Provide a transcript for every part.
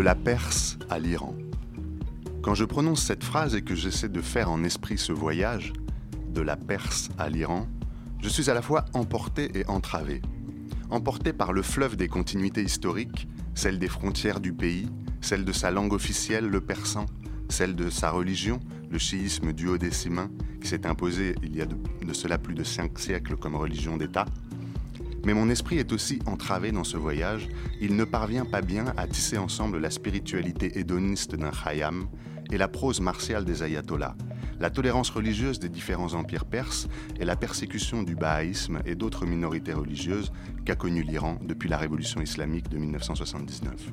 De la Perse à l'Iran. Quand je prononce cette phrase et que j'essaie de faire en esprit ce voyage, de la Perse à l'Iran, je suis à la fois emporté et entravé. Emporté par le fleuve des continuités historiques, celle des frontières du pays, celle de sa langue officielle, le persan, celle de sa religion, le chiisme duodécimain, qui s'est imposé il y a de, de, cela plus de cinq siècles comme religion d'État. Mais mon esprit est aussi entravé dans ce voyage, il ne parvient pas bien à tisser ensemble la spiritualité hédoniste d'un Khayyam et la prose martiale des ayatollahs, la tolérance religieuse des différents empires perses et la persécution du bahaïsme et d'autres minorités religieuses qu'a connu l'Iran depuis la révolution islamique de 1979.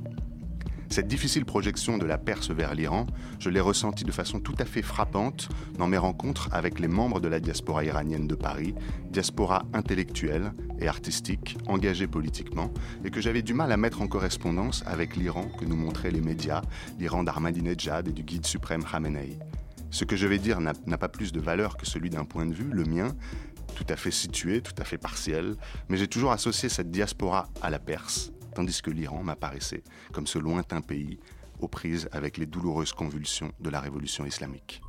Cette difficile projection de la Perse vers l'Iran, je l'ai ressentie de façon tout à fait frappante dans mes rencontres avec les membres de la diaspora iranienne de Paris, diaspora intellectuelle et artistique, engagée politiquement, et que j'avais du mal à mettre en correspondance avec l'Iran que nous montraient les médias, l'Iran d'Ahmadinejad et du guide suprême Khamenei. Ce que je vais dire n'a pas plus de valeur que celui d'un point de vue, le mien, tout à fait situé, tout à fait partiel, mais j'ai toujours associé cette diaspora à la Perse, tandis que l'Iran m'apparaissait comme ce lointain pays aux prises avec les douloureuses convulsions de la révolution islamique.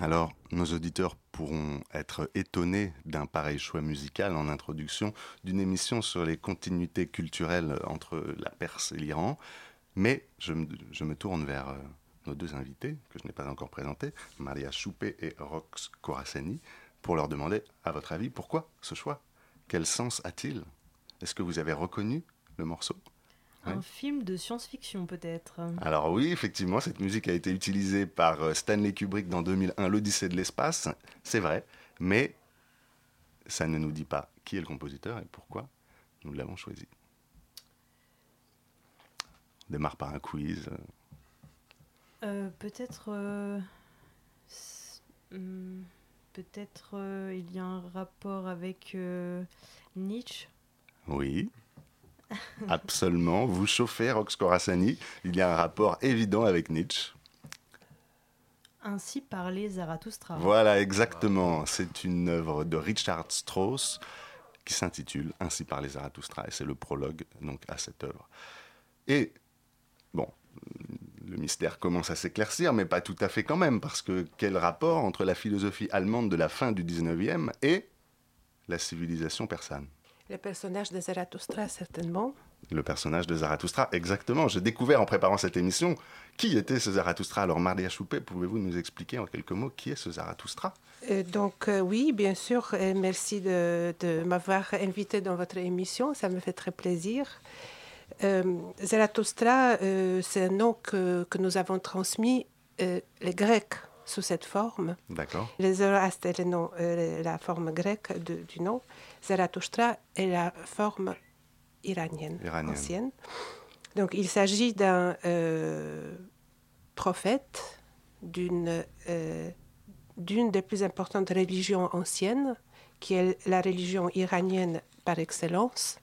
Alors, nos auditeurs pourront être étonnés d'un pareil choix musical en introduction d'une émission sur les continuités culturelles entre la Perse et l'Iran, mais je me, tourne vers euh, nos deux invités, que je n'ai pas encore présentés, Maria Choupé et Rox Koraseni, pour leur demander, à votre avis, pourquoi ce choix? Quel sens a-t-il? Est-ce que vous avez reconnu le morceau? Un film de science-fiction peut-être. Alors oui, effectivement, cette musique a été utilisée par euh, Stanley Kubrick dans 2001, l'Odyssée de l'espace, c'est vrai, mais ça ne nous dit pas qui est le compositeur et pourquoi nous l'avons choisi. On démarre par un quiz. Euh, peut-être... Euh, hmm, peut-être il y a un rapport avec Nietzsche? Oui. Absolument. Vous chauffez Rox Corassani. Il y a un rapport évident avec Nietzsche. Ainsi parlait Zarathustra. Voilà, exactement. C'est une œuvre de Richard Strauss qui s'intitule Ainsi parlait Zarathustra. Et c'est le prologue donc, à cette œuvre. Et, bon, le mystère commence à s'éclaircir, mais pas tout à fait quand même, parce que quel rapport entre la philosophie allemande de la fin du 19e et la civilisation persane? Le personnage de Zarathustra, certainement. Le personnage de Zarathustra, exactement. J'ai découvert en préparant cette émission qui était ce Zarathustra. Alors, Mardia Choupé, pouvez-vous nous expliquer en quelques mots qui est ce Zarathustra? Euh, Donc, euh, oui, bien sûr. merci de, m'avoir invité dans votre émission. Ça me fait très plaisir. Euh, Zarathustra, c'est un nom que, que, nous avons transmis les Grecs sous cette forme. D'accord. Les Zoroastes est nom, la forme grecque du nom. Zarathustra est la forme iranienne, ancienne. Donc il s'agit d'un euh, prophète d'une euh, d'une des plus importantes religions anciennes, qui est la religion iranienne par excellence,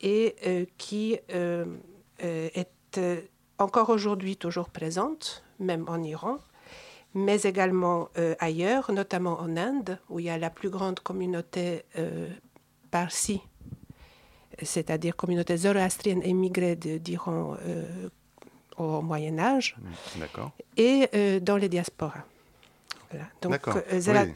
et euh, qui est encore aujourd'hui toujours présente, même en Iran, mais également ailleurs, notamment en Inde, où il y a la plus grande communauté parsi, c'est-à-dire communauté zoroastrienne émigrée d'Iran au Moyen Âge, et dans les diasporas. Donc, euh,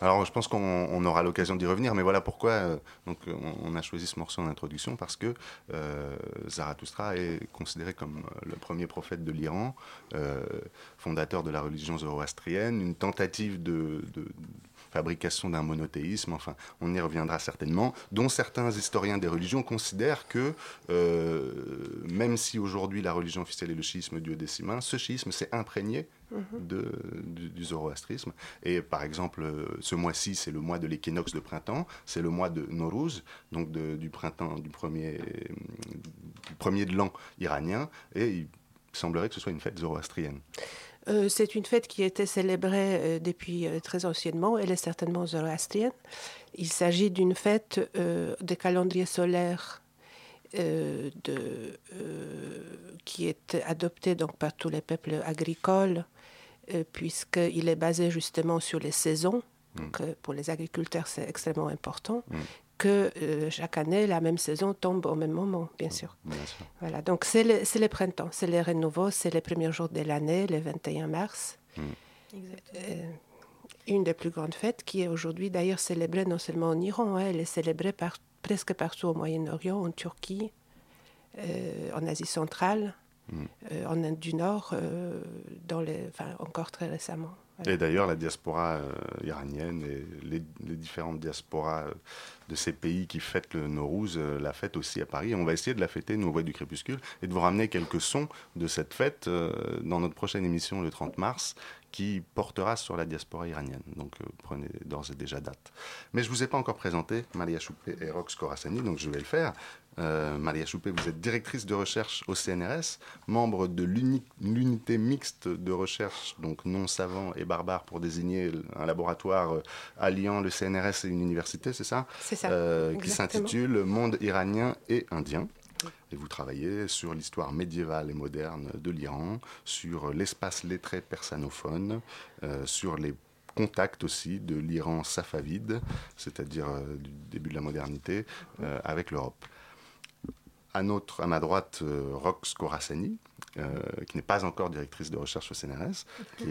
Alors, je pense qu'on aura l'occasion d'y revenir, mais voilà pourquoi euh, donc, on, a choisi ce morceau en introduction, parce que euh, Zarathustra est considéré comme le premier prophète de l'Iran, fondateur de la religion zoroastrienne, une tentative de, fabrication d'un monothéisme, enfin, on y reviendra certainement, dont certains historiens des religions considèrent que, euh, même si aujourd'hui la religion officielle est le schisme duodécimain, ce schisme s'est imprégné mhm. de, du, zoroastrisme. Et par exemple, ce mois-ci, c'est le mois de l'équinoxe de printemps, c'est le mois de Nowruz, donc du printemps, du premier, du premier de l'an iranien, et il semblerait que ce soit une fête zoroastrienne. Euh, c'est une fête qui était célébrée euh, depuis euh, très anciennement. Elle est certainement zoroastrienne. Il s'agit d'une fête des calendriers solaires de, qui est adoptée donc par tous les peuples agricoles, puisqu'il est basé justement sur les saisons. Mm. Donc, pour les agriculteurs, c'est extrêmement important. Mm que euh, chaque année, la même saison tombe au même moment, bien sûr. Voilà, donc c'est le, le, printemps, c'est le renouveau, c'est les premiers jours de l'année, le 21 mars. Hmm. Euh, une des plus grandes fêtes qui est aujourd'hui d'ailleurs célébrée non seulement en Iran, hein, elle est célébrée par, presque partout au Moyen-Orient, en Turquie, euh, en Asie centrale, hmm. en Inde du Nord, dans les, enfin, encore très récemment. Et d'ailleurs, la diaspora iranienne et les, différentes diasporas de ces pays qui fêtent le Nowruz, euh, la fête aussi à Paris. on va essayer de la fêter, nous, au Voix du Crépuscule, et de vous ramener quelques sons de cette fête euh, dans notre prochaine émission le 30 mars, qui portera sur la diaspora iranienne. Donc euh, prenez d'ores et déjà date. Mais je ne vous ai pas encore présenté Maria Choupé et Rox Khorassani, donc je vais le faire. Euh, Maria Choupé, vous êtes directrice de recherche au CNRS, membre de l'unité mixte de recherche, donc non savant et barbare pour désigner un laboratoire euh, alliant le CNRS et une université, c'est ça? C'est ça. Euh, qui s'intitule Monde iranien et indien. Et vous travaillez sur l'histoire médiévale et moderne de l'Iran, sur l'espace lettré persanophone, sur les contacts aussi de l'Iran safavide, c'est-à-dire du début de la modernité, avec l'Europe à, notre, à ma droite, euh, Rox Khorassani, euh, qui n'est pas encore directrice de recherche au CNRS,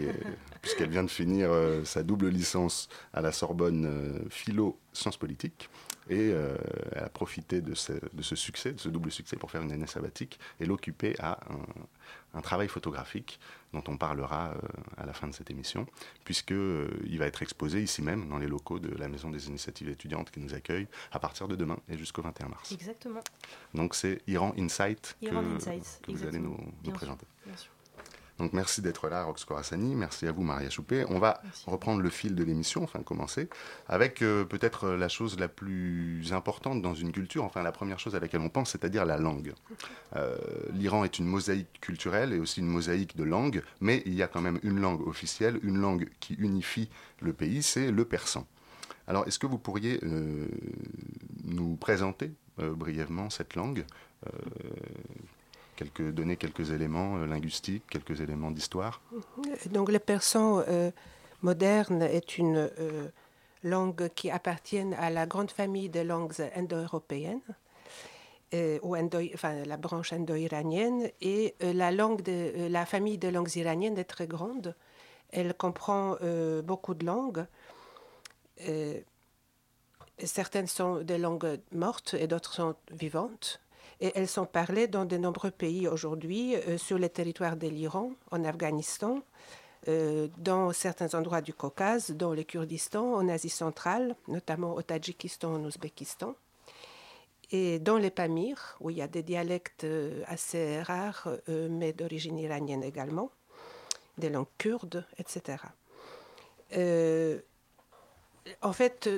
puisqu'elle vient de finir euh, sa double licence à la Sorbonne philo sciences politiques. Et elle a profité de ce, de ce, succès, de ce double succès, pour faire une année sabbatique et l'occuper à un, un, travail photographique dont on parlera euh, à la fin de cette émission, puisqu'il euh, va être exposé ici même, dans les locaux de la Maison des Initiatives étudiantes qui nous accueille à partir de demain et jusqu'au 21 mars. Exactement. Donc c'est Iran Insight que, vous allez nous, présenter. bien sûr. Donc merci d'être là, Rox Khorassani. Merci à vous, Maria Choupé. On va reprendre le fil de l'émission, enfin commencer, avec euh, peut-être la chose la plus importante dans une culture, enfin la première chose à laquelle on pense, c'est-à-dire la langue. Euh, L'Iran est une mosaïque culturelle et aussi une mosaïque de langues, mais il y a quand même une langue officielle, une langue qui unifie le pays, c'est le persan. Alors, est-ce que vous pourriez euh, nous présenter brièvement cette langue donner quelques éléments euh, linguistiques, quelques éléments d'histoire Donc le persan euh, moderne est une euh, langue qui appartient à la grande famille des langues indo-européennes, ou enfin, la branche indo-iranienne, et la, langue la famille de langues iraniennes est très grande. Elle comprend beaucoup de langues. certaines sont des langues mortes et d'autres sont vivantes et elles sont parlées dans de nombreux pays aujourd'hui, euh, sur les territoires de l'Iran, en Afghanistan, euh, dans certains endroits du Caucase, dans le Kurdistan, en Asie centrale, notamment au Tadjikistan, en Ouzbékistan, et dans les Pamirs, où il y a des dialectes euh, assez rares, mais d'origine iranienne également, des langues kurdes, etc. en fait,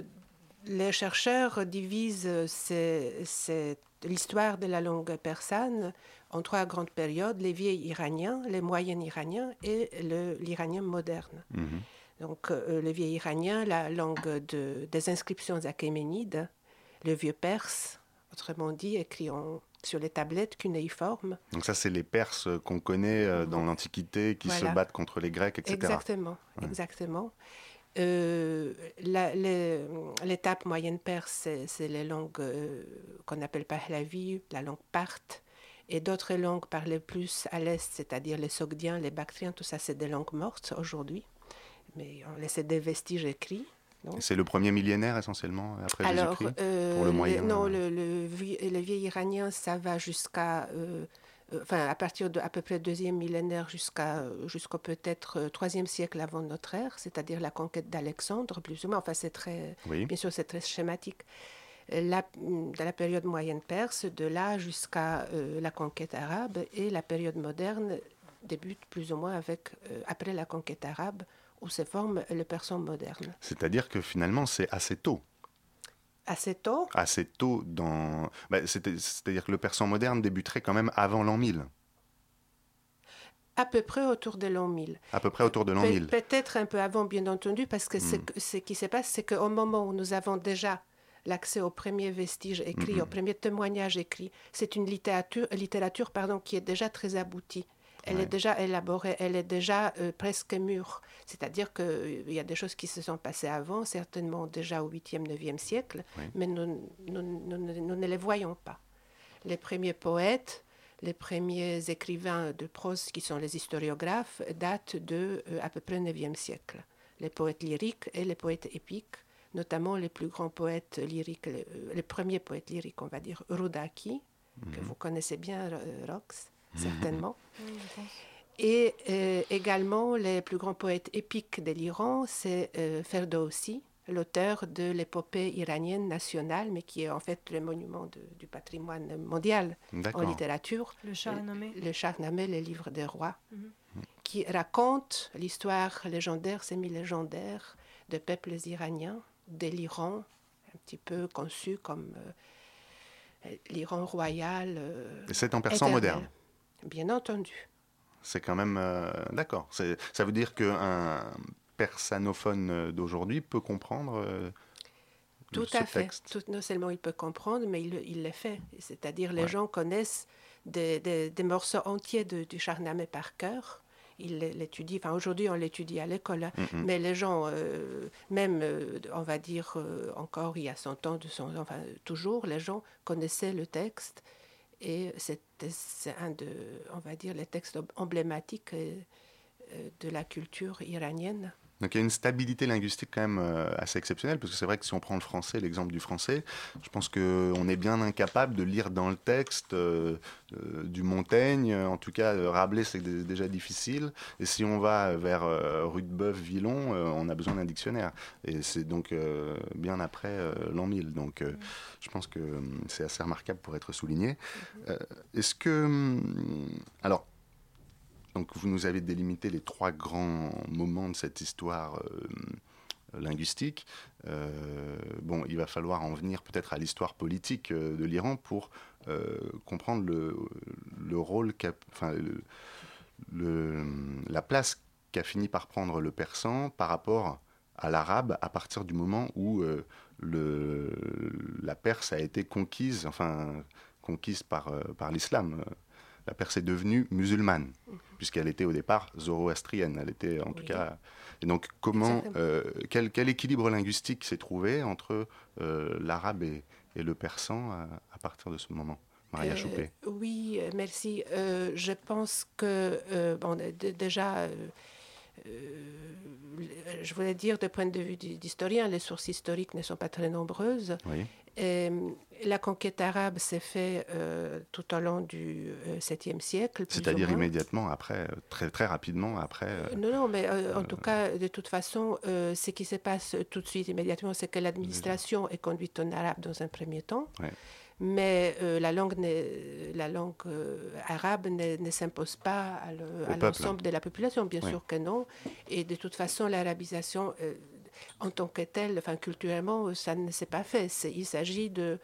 les chercheurs divisent l'histoire de la langue persane en trois grandes périodes, les vieils iraniens, les moyens iraniens et l'iranien moderne. Mhm. Donc euh, le vieil iranien, la langue de, des inscriptions achéménides, le vieux perse, autrement dit, écrit en sur les tablettes cunéiformes. Donc ça, c'est les Perses qu'on connaît euh, dans l'Antiquité, qui se battent contre les Grecs, etc. Exactement, exactement. Euh, l'étape moyenne perse, c'est les langues euh, qu'on appelle Pahlavi, la langue parthe, et d'autres langues parlées plus à l'est, c'est-à-dire les Sogdiens, les Bactriens, tout ça, c'est des langues mortes aujourd'hui, mais on laisse des vestiges écrits. C'est le premier millénaire essentiellement après Alors, pour le euh, moyen. non, le, le, vieil iranien, ça va jusqu'à euh, enfin à partir de à peu près deuxième millénaire jusqu'à jusqu'au peut-être euh, troisième siècle avant notre ère, c'est-à-dire la conquête d'Alexandre, plus ou moins. Enfin, c'est très, bien sûr, c'est très schématique. La, de la période moyenne perse, de là jusqu'à la conquête arabe, et la période moderne débute plus ou moins avec après la conquête arabe, où se forme le persan moderne. C'est-à-dire que finalement, c'est assez tôt. Assez tôt? Assez tôt dans... Bah, c'est-à-dire que le persan moderne débuterait quand même avant l'an 1000 à peu près autour de l'an 1000. À peu près autour de l'an 1000. Peut-être un peu avant, bien entendu, parce que hmm. ce qui se passe, c'est qu'au moment où nous avons déjà l'accès aux premiers vestiges écrits, hmm, aux hmm. premiers témoignages écrits, c'est une littérature, littérature pardon, qui est déjà très aboutie. Elle est déjà élaborée, elle est déjà euh, presque mûre. C'est-à-dire qu'il euh, y a des choses qui se sont passées avant, certainement déjà au 8e, 9e siècle, mais nous, nous, ne les voyons pas. Les premiers poètes, les premiers écrivains de prose qui sont les historiographes datent de euh, à peu près 9e siècle. Les poètes lyriques et les poètes épiques, notamment les plus grands poètes lyriques, les, premiers poètes lyriques, on va dire, Rudaki, que mhm. vous connaissez bien, Rox, certainement. Et euh, également, les plus grands poètes épiques de l'Iran, c'est euh, Ferdowsi, l'auteur de l'épopée iranienne nationale, mais qui est en fait le monument du patrimoine mondial en littérature. Le Shahnameh. Le, Shahnameh, les livres des rois, mhm. qui raconte l'histoire légendaire, semi-légendaire, de peuples iraniens, de l'Iran, un petit peu conçu comme euh, l'Iran royal. c'est en persan moderne Bien entendu. C'est quand même... Euh, d'accord. Ça veut dire qu'un persanophone d'aujourd'hui peut comprendre... Euh, tout à fait. Tout, non seulement il peut comprendre, mais il, il le fait. C'est-à-dire les gens connaissent des, des, morceaux entiers de, du Charnamé par cœur. Ils l'étudient. Enfin, aujourd'hui, on l'étudie à l'école. Hein. Mm-hmm. Mais les gens, euh, même, on va dire, encore il y a 100 ans, de son, enfin, toujours, les gens connaissaient le texte et c'est un de, on va dire, les textes emblématiques euh, de la culture iranienne. Donc il y a une stabilité linguistique quand même euh, assez exceptionnelle, parce que c'est vrai que si on prend le français, l'exemple du français, je pense qu'on est bien incapable de lire dans le texte euh, euh, du Montaigne, en tout cas Rabelais c'est déjà difficile, et si on va vers Rudebeuf, Villon, on a besoin d'un dictionnaire, et c'est donc bien après l'an 1000, donc je pense que c'est assez remarquable pour être souligné. Est-ce que... alors, donc vous nous avez délimité les trois grands moments de cette histoire euh, linguistique. Euh, bon, il va falloir en venir peut-être à l'histoire politique euh, de l'Iran pour comprendre le, rôle, enfin, la place qu'a fini par prendre le persan par rapport à l'arabe à partir du moment où la Perse a été conquise, enfin conquise par l'islam la Perse est devenue musulmane, mhm. puisqu'elle était au départ zoroastrienne. Elle était en tout cas. Et donc, comment, euh, quel, équilibre linguistique s'est trouvé entre euh, l'arabe et, le persan à, partir de ce moment Maria euh, Choupé? Oui, merci. je pense que, bon, déjà, je voulais dire, de point de vue d'historien, les sources historiques ne sont pas très nombreuses. Oui. Et la conquête arabe s'est faite euh, tout au long du 7e euh, siècle. C'est-à-dire immédiatement après, euh, très, très rapidement après. non, non, mais en tout cas, de toute façon, ce qui se passe tout de suite, immédiatement, c'est que l'administration est conduite en arabe dans un premier temps. Mais la langue, la langue arabe ne, s'impose pas à l'ensemble de la population, bien sûr que non. Et de toute façon, l'arabisation en tant que tel, enfin culturellement, ça ne s'est pas fait. Il s'agit de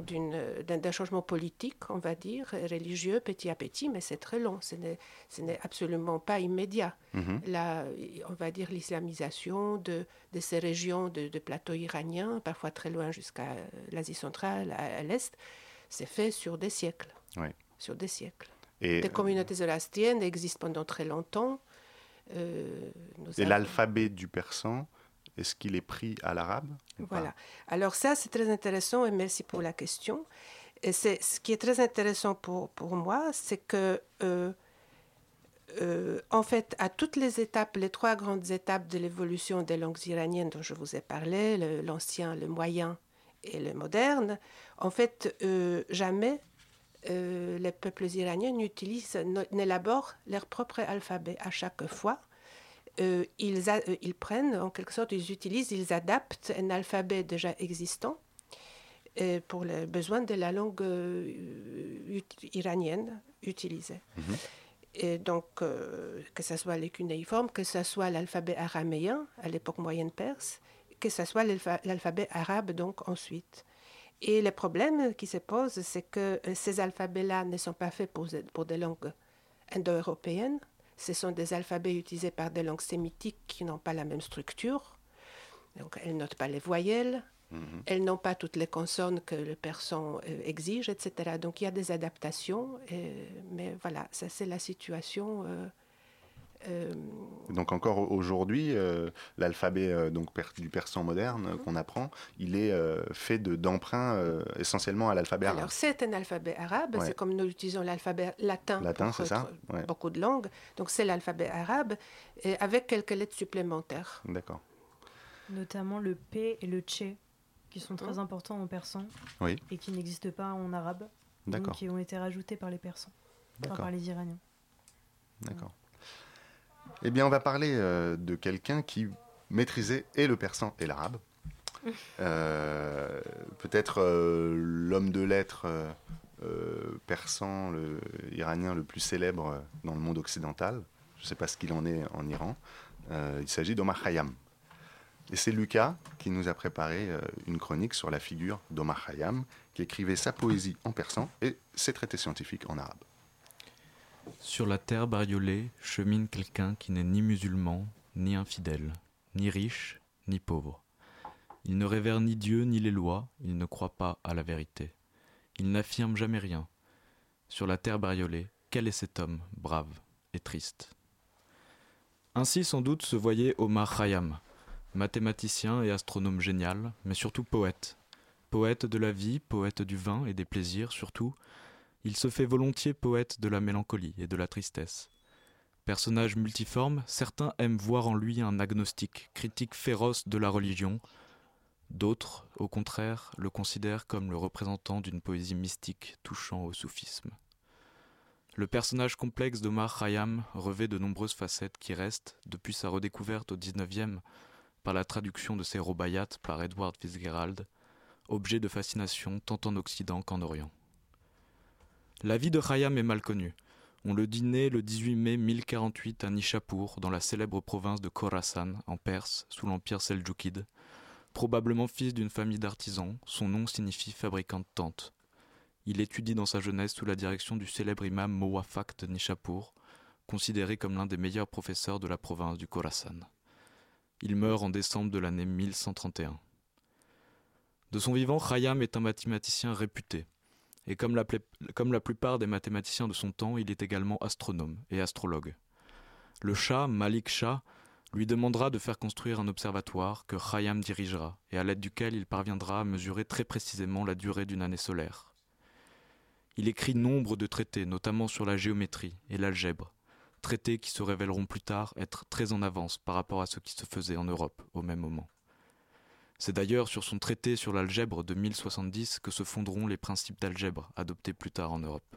d'un changement politique, on va dire, religieux, petit à petit, mais c'est très long, ce n'est absolument pas immédiat. Mhm. on va dire l'islamisation de, de, ces régions de, de plateaux iraniens, parfois très loin jusqu'à l'Asie centrale, à, l'Est, C'est fait sur des siècles. Oui. Sur des siècles. Et des communautés zoroastriennes existent pendant très longtemps. Euh, et l'alphabet du persan, est-ce qu'il est pris à l'arabe Voilà. Alors ça, c'est très intéressant et merci pour la question. Et c'est ce qui est très intéressant pour, pour moi, c'est que euh, euh, en fait, à toutes les étapes, les trois grandes étapes de l'évolution des langues iraniennes dont je vous ai parlé, l'ancien, le, moyen et le moderne, en fait, euh, jamais les peuples iraniens n'élaborent leur propre alphabet à chaque fois. Ils, ils, prennent, en quelque sorte, ils utilisent, ils adaptent un alphabet déjà existant pour les besoins de la langue euh, iranienne utilisée. Mhm. Et donc, euh, que ce soit les cunéiformes, que ce soit l'alphabet araméen à l'époque moyenne perse, que ce soit l'alphabet arabe donc ensuite. Et le problème qui se pose, c'est que euh, ces alphabets-là ne sont pas faits pour, pour des langues indo-européennes. Ce sont des alphabets utilisés par des langues sémitiques qui n'ont pas la même structure. Donc, elles notent pas les voyelles, Mhm. Elles n'ont pas toutes les consonnes que le persan euh, exige, etc. Donc il y a des adaptations, mais voilà, ça c'est la situation. Euh, euh, donc encore aujourd'hui, l'alphabet donc du persan moderne mhm. qu'on apprend, il est fait d'emprunts essentiellement à l'alphabet arabe. Alors c'est un alphabet arabe, c'est comme nous utilisons l'alphabet latin, latin c'est ça beaucoup de langues. Donc c'est l'alphabet arabe et avec quelques lettres supplémentaires. D'accord. Notamment le P et le Tché qui sont très importants en persan et qui n'existent pas en arabe, donc qui ont été rajoutés par les persans, par les Iraniens. D'accord. Eh bien, on va parler euh, de quelqu'un qui maîtrisait et le persan et l'arabe. Euh, peut-être euh, l'homme de lettres persan, le, iranien le plus célèbre dans le monde occidental. Je ne sais pas ce qu'il en est en Iran. il s'agit d'Omar Khayyam. Et c'est Lucas qui nous a préparé une chronique sur la figure d'Omar Khayyam, qui écrivait sa poésie en persan et ses traités scientifiques en arabe. Sur la terre bariolée chemine quelqu'un qui n'est ni musulman, ni infidèle, ni riche, ni pauvre. Il ne révère ni Dieu ni les lois, il ne croit pas à la vérité. Il n'affirme jamais rien. Sur la terre bariolée, quel est cet homme, brave et triste? Ainsi sans doute se voyait Omar Khayyam, mathématicien et astronome génial, mais surtout poète. Poète de la vie, poète du vin et des plaisirs surtout, il se fait volontiers poète de la mélancolie et de la tristesse. Personnage multiforme, certains aiment voir en lui un agnostique, critique féroce de la religion, d'autres, au contraire, le considèrent comme le représentant d'une poésie mystique touchant au soufisme. Le personnage complexe d'Omar Khayyam revêt de nombreuses facettes qui restent, depuis sa redécouverte au XIXe, par la traduction de ses robayats par Edward Fitzgerald, objet de fascination tant en Occident qu'en Orient. La vie de Khayyam est mal connue. On le dit né le 18 mai 1048 à Nishapur, dans la célèbre province de Khorasan, en Perse, sous l'empire seldjoukide. Probablement fils d'une famille d'artisans, son nom signifie fabricant de tentes. Il étudie dans sa jeunesse sous la direction du célèbre imam Mowafak de Nishapur, considéré comme l'un des meilleurs professeurs de la province du Khorasan. Il meurt en décembre de l'année 1131. De son vivant, Khayyam est un mathématicien réputé. Et comme la, plupart des mathématiciens de son temps, il est également astronome et astrologue. Le Shah, Malik Shah, lui demandera de faire construire un observatoire que Khayyam dirigera et à l'aide duquel il parviendra à mesurer très précisément la durée d'une année solaire. Il écrit nombre de traités, notamment sur la géométrie et l'algèbre, traités qui se révéleront plus tard être très en avance par rapport à ce qui se faisait en Europe au même moment. C'est d'ailleurs sur son traité sur l'algèbre de 1070 que se fonderont les principes d'algèbre adoptés plus tard en Europe.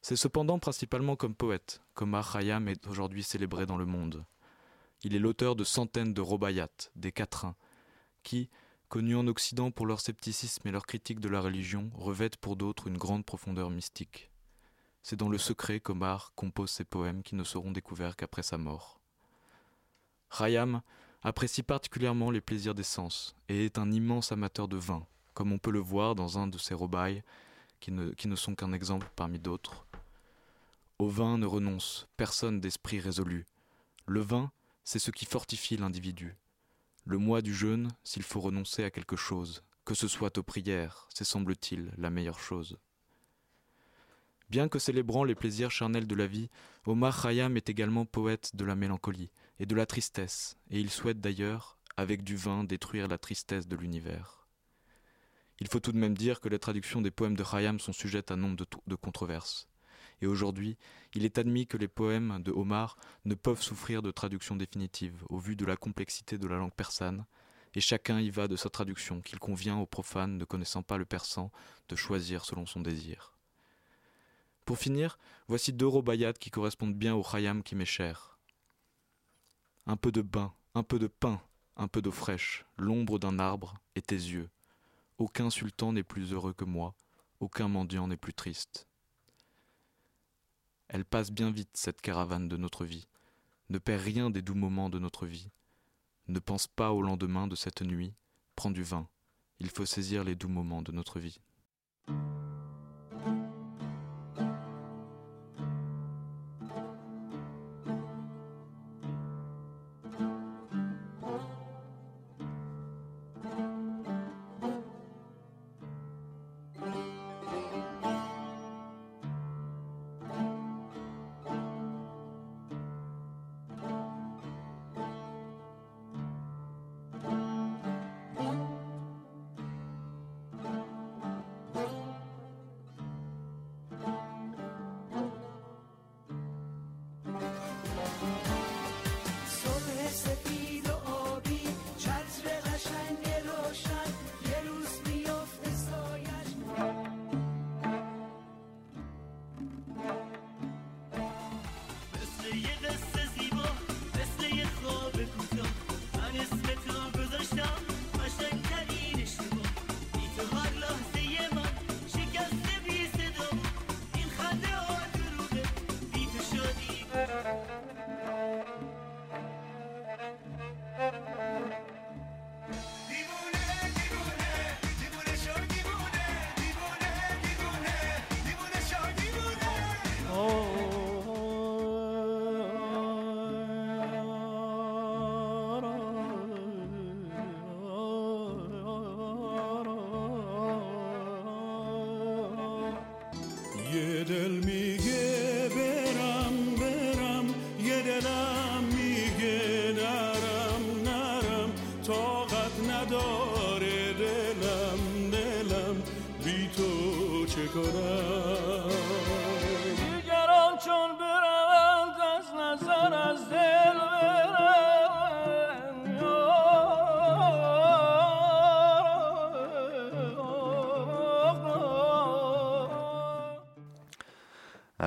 C'est cependant principalement comme poète qu'Omar Khayyam est aujourd'hui célébré dans le monde. Il est l'auteur de centaines de robayats, des quatrains, qui, connus en Occident pour leur scepticisme et leur critique de la religion, revêtent pour d'autres une grande profondeur mystique. C'est dans le secret qu'Omar compose ses poèmes qui ne seront découverts qu'après sa mort. Khayyam apprécie particulièrement les plaisirs des sens et est un immense amateur de vin, comme on peut le voir dans un de ses robailles, qui ne, qui ne sont qu'un exemple parmi d'autres. Au vin ne renonce personne d'esprit résolu. Le vin, c'est ce qui fortifie l'individu. Le mois du jeûne, s'il faut renoncer à quelque chose, que ce soit aux prières, c'est semble-t-il la meilleure chose. Bien que célébrant les plaisirs charnels de la vie, Omar Khayyam est également poète de la mélancolie et de la tristesse, et il souhaite d'ailleurs, avec du vin, détruire la tristesse de l'univers. Il faut tout de même dire que les traductions des poèmes de Khayyam sont sujettes à nombre de, controverses. Et aujourd'hui, il est admis que les poèmes de Omar ne peuvent souffrir de traduction définitive, au vu de la complexité de la langue persane, et chacun y va de sa traduction, qu'il convient aux profanes ne connaissant pas le persan de choisir selon son désir. Pour finir, voici deux robayades qui correspondent bien au Khayyam qui m'est cher. Un peu de bain, un peu de pain, un peu d'eau fraîche, l'ombre d'un arbre et tes yeux. Aucun sultan n'est plus heureux que moi, aucun mendiant n'est plus triste. Elle passe bien vite, cette caravane de notre vie, ne perd rien des doux moments de notre vie. Ne pense pas au lendemain de cette nuit, prends du vin, il faut saisir les doux moments de notre vie.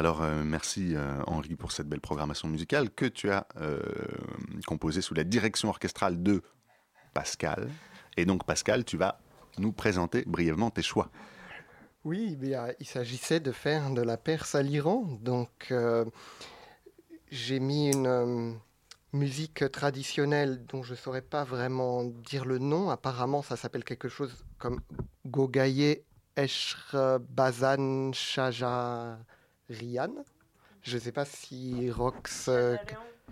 Alors euh, merci euh, Henri pour cette belle programmation musicale que tu as euh, composée sous la direction orchestrale de Pascal. Et donc Pascal, tu vas nous présenter brièvement tes choix. Oui, il s'agissait de faire de la Perse à l'Iran. Donc j'ai mis une musique traditionnelle dont je ne saurais pas vraiment dire le nom. Apparemment, ça s'appelle quelque chose comme Gogaye Eshr Bazan Shaja Rian. Je ne sais pas si Rox. Euh,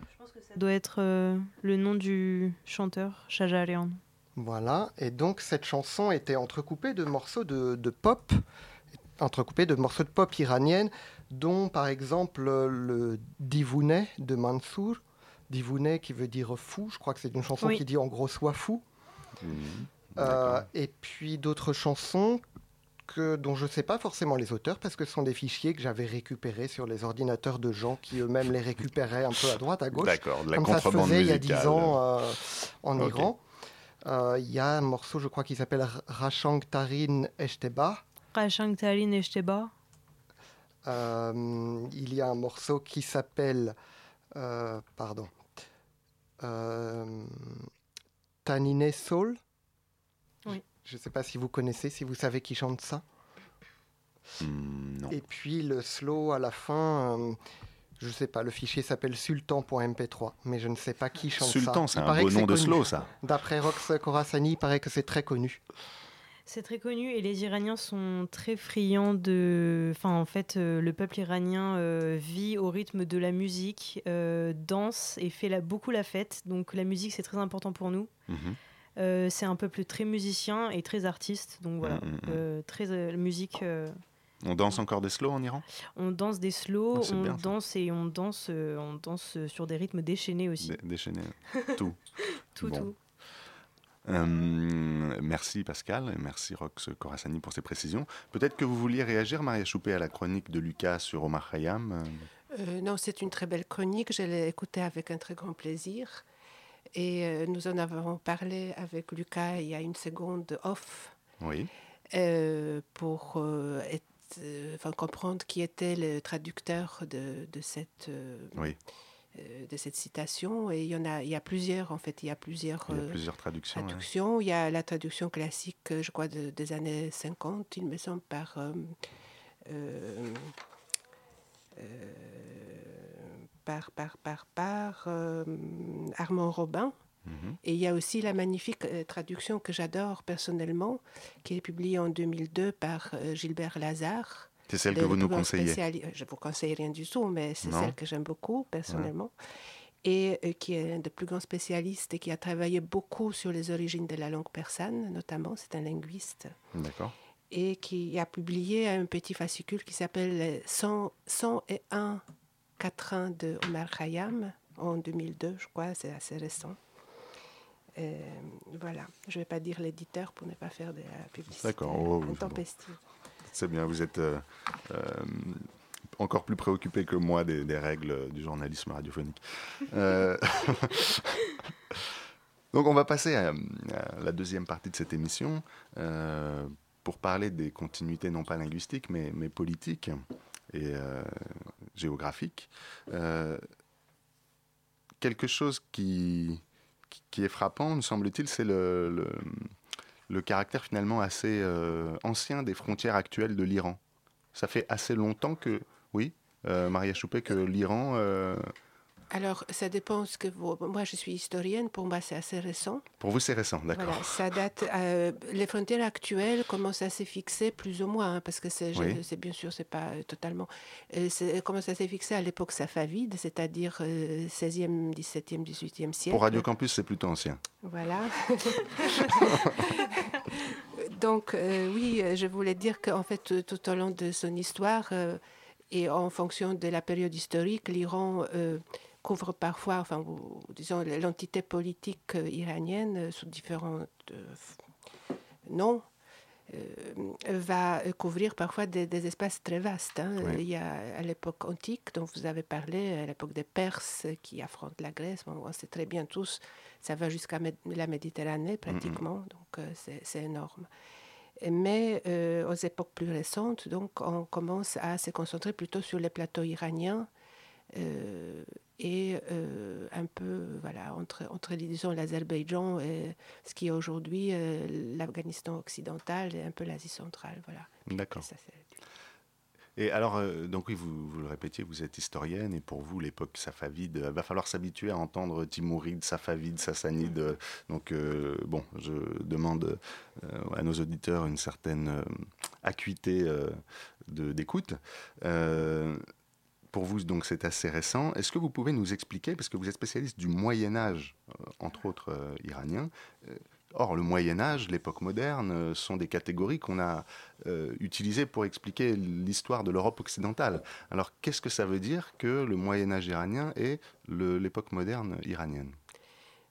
je pense que ça doit être euh, le nom du chanteur, Shaja. Voilà, et donc cette chanson était entrecoupée de morceaux de, pop, entrecoupée de morceaux de pop iranienne, dont par exemple le Divounet de Mansour. Divounet qui veut dire fou, je crois que c'est une chanson qui dit en gros sois fou. Mmh. Euh, et puis d'autres chansons dont je ne sais pas forcément les auteurs parce que ce sont des fichiers que j'avais récupérés sur les ordinateurs de gens qui eux-mêmes les récupéraient un peu à droite, à gauche. D'accord, la Comme ça se faisait il y a 10 ans euh, en Iran. Euh, il y a un morceau, je crois, qui s'appelle Rachang Tarin Eshteba. Rachang Tarin Eshteba. Euh, il y a un morceau qui s'appelle. pardon. Tanine Soul. Je ne sais pas si vous connaissez, si vous savez qui chante ça. Hmm, non. Et puis le slow à la fin, euh, je ne sais pas, le fichier s'appelle sultan.mp3, mais je ne sais pas qui chante ça. Sultan, c'est un beau nom de slow, ça. D'après Rox Khorassani, il paraît que c'est très connu. C'est très connu et les Iraniens sont très friands de. Enfin, en fait, euh, le peuple iranien euh, vit au rythme de la musique, danse et fait beaucoup la fête. Donc, la musique, c'est très important pour nous. Mhm. C'est un peuple très musicien et très artiste, donc voilà, mm, mm, mm. très musique. On danse encore des slows en Iran? On danse des slows, ah, on danse et on danse, on danse sur des rythmes déchaînés aussi. déchaînés, tout. tout, tout. Euh, merci Pascal et merci Rox Corassani pour ces précisions. Peut-être que vous vouliez réagir, Maria Choupé, à la chronique de Lucas sur Omar Khayyam euh, euh, Non, c'est une très belle chronique. Je l'ai écoutée avec un très grand plaisir. Et nous en avons parlé avec Lucas il y a une seconde off. Oui. pour comprendre qui était le traducteur de, de cette. oui euh, de cette citation. Et il y en a, il y a plusieurs, en fait, il y a plusieurs, il y a euh, plusieurs traductions. traductions. Il y a la traduction classique, euh, je crois, des années 50, il me semble, par, par, par, par, par Armand Robin. Mhm. Et il y a aussi la magnifique traduction que j'adore personnellement, qui est publiée en 2002 par Gilbert Lazare, c'est celle que vous nous conseillez Je ne vous conseille rien du tout, mais c'est celle que j'aime beaucoup personnellement. Et euh, qui est un des plus grands spécialistes et qui a travaillé beaucoup sur les origines de la langue persane, notamment. C'est un linguiste. D'accord. Et qui a publié un petit fascicule qui s'appelle 101 quatrains de Omar Khayyam en 2002, je crois, c'est assez récent. Euh, voilà, je ne vais pas dire l'éditeur pour ne pas faire de la publicité D'accord. Oh, c'est bien, vous êtes euh, euh, encore plus préoccupé que moi des, règles du journalisme radiophonique. Donc on va passer à, la deuxième partie de cette émission pour parler des continuités non pas linguistiques mais, mais politiques et géographiques. quelque chose qui, qui est frappant, me semble-t-il, c'est le le caractère finalement assez euh, ancien des frontières actuelles de l'Iran. Ça fait assez longtemps que, oui, euh, Maria Choupé, que l'Iran euh, alors, ça dépend ce que vous. Moi, je suis historienne. Pour moi, c'est assez récent. Pour vous, c'est récent, d'accord. Voilà, ça date. Euh, les frontières actuelles commencent à se fixer plus ou moins, hein, parce que c'est, bien sûr, c'est pas euh, totalement. Euh, commence à se fixer à l'époque safavide, c'est-à-dire 16e, 17e, 18e siècle. Pour Radio Campus, c'est plutôt ancien. Voilà. Donc, oui, je voulais dire qu'en fait, tout au long de son histoire et en fonction de la période historique, l'Iran couvre parfois, enfin, disons, l'entité politique euh, iranienne euh, sous différents euh, noms. va couvrir parfois des, espaces très vastes. Hein. Il y a à l'époque antique, dont vous avez parlé, à l'époque des Perses qui affrontent la Grèce, on sait très bien tous, ça va jusqu'à la Méditerranée pratiquement, donc c'est énorme. Mais aux époques plus récentes, donc, on commence à se concentrer plutôt sur les plateaux iraniens et euh, un peu voilà, entre, entre disons, l'Azerbaïdjan et ce qui est aujourd'hui euh, l'Afghanistan occidental et un peu l'Asie centrale. Voilà. D'accord. Et alors, euh, donc oui, vous, vous, le répétiez, vous êtes historienne, et pour vous, l'époque safavide, il va falloir s'habituer à entendre Timouride, Safavide, Sassanide. Donc, bon, je demande à nos auditeurs une certaine acuité d'écoute pour vous, donc, c'est assez récent. Est-ce que vous pouvez nous expliquer, parce que vous êtes spécialiste du Moyen Âge, euh, entre autres euh, iranien, euh, Or, le Moyen Âge, l'époque moderne, sont des catégories qu'on a utilisées pour expliquer l'histoire de l'Europe occidentale. Alors, qu'est-ce que ça veut dire que le Moyen Âge iranien est l'époque moderne iranienne?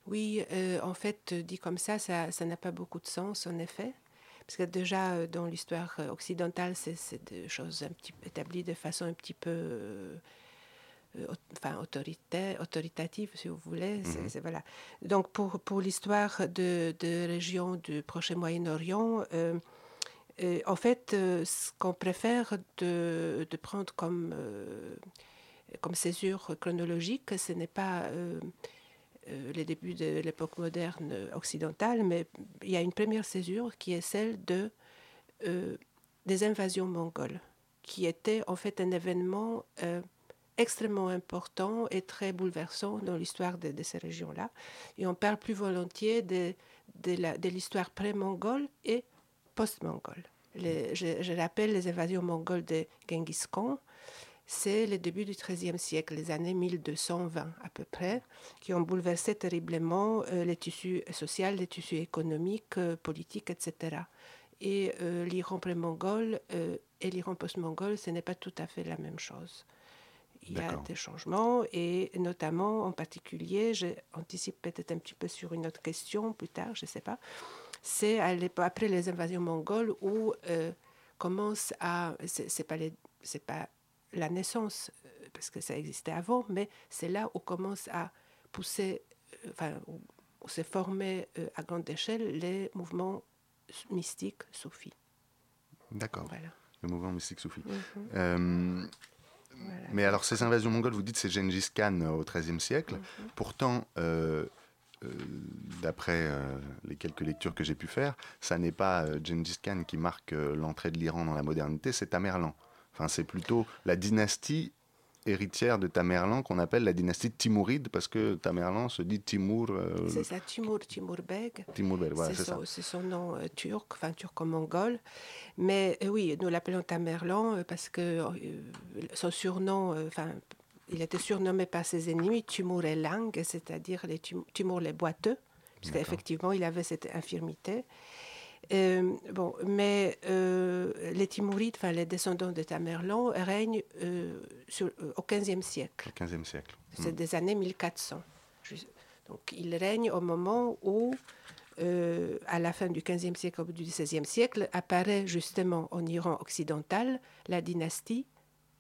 Oui, en fait, dit comme ça, ça n'a pas beaucoup de sens, en effet. Parce que déjà, euh, dans l'histoire euh, occidentale, c'est des choses un petit, établies de façon un petit peu euh, enfin, autoritaire, autoritative, si vous voulez. Mhm. voilà. Donc, pour, pour l'histoire de, de régions du prochain Moyen-Orient, en fait, ce qu'on préfère de, de, prendre comme, comme césure chronologique, ce n'est pas les débuts de l'époque moderne occidentale, mais il y a une première césure qui est celle de, euh, des invasions mongoles, qui était en fait un événement euh, extrêmement important et très bouleversant dans l'histoire de, ces régions-là. Et on parle plus volontiers de, de l'histoire pré-mongole et post-mongole. Je, je, rappelle les invasions mongoles de Genghis Khan, c'est le début du XIIIe siècle, les années 1220 à peu près, qui ont bouleversé terriblement euh, les tissus sociaux, les tissus économiques, euh, politiques, etc. Et euh, l'Iran pré-mongol et l'Iran post-mongol, ce n'est pas tout à fait la même chose. Il y a des changements et notamment en particulier, j'anticipe peut-être un petit peu sur une autre question plus tard, je ne sais pas, c'est après les invasions mongoles où commence à, c'est pas c'est pas la naissance, euh, parce que ça existait avant, mais c'est là où commence à pousser, euh, enfin, où, se former euh, à grande échelle les mouvements mystiques soufis. D'accord. Le mouvement mystique soufi. Mhm. Mais alors, ces invasions mongoles, vous dites c'est Gengis Khan au XIIIe siècle. Mhm. Pourtant, d'après les quelques lectures que j'ai pu faire, ça n'est pas Gengis Khan qui marque l'entrée de l'Iran dans la modernité, c'est Tamerlan c'est plutôt la dynastie héritière de Tamerlan qu'on appelle la dynastie Timouride parce que Tamerlan se dit Timur. Euh, c'est ça, Timur, Timur Beg. voilà, c'est ça. C'est son nom euh, turc, enfin turco-mongol. Mais euh, oui, nous l'appelons Tamerlan parce que son surnom, enfin, il était surnommé par ses ennemis Timur et Lang, c'est-à-dire les Timur les boiteux, parce qu'effectivement, il avait cette infirmité. Euh, bon, mais euh, les Timourides, enfin les descendants de Tamerlan, règnent euh, sur, au XVe siècle. Au XVe siècle. C'est hmm. des années 1400. Donc ils règnent au moment où, à la fin du XVe siècle, au bout du XVIe siècle, apparaît justement en Iran occidental la dynastie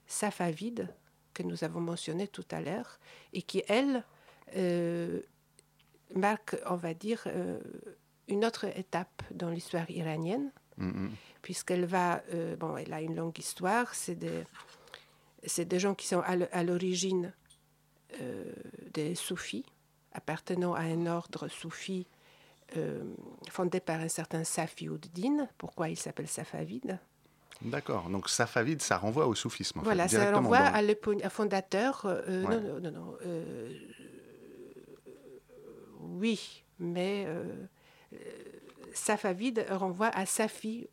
safavide que nous avons mentionnée tout à l'heure et qui, elle, marque, on va dire, une autre étape dans l'histoire iranienne, mm-hmm. puisqu'elle va, euh, bon, elle a une longue histoire, c'est des, c'est des gens qui sont à l'origine euh, des soufis, appartenant à un ordre soufi euh, fondé par un certain Safiuddin. Pourquoi il s'appelle Safavide D'accord, donc Safavide, ça renvoie au soufisme. voilà, ça renvoie à le fondateur. Non, non, non. non oui, mais Safavid renvoie à Safi,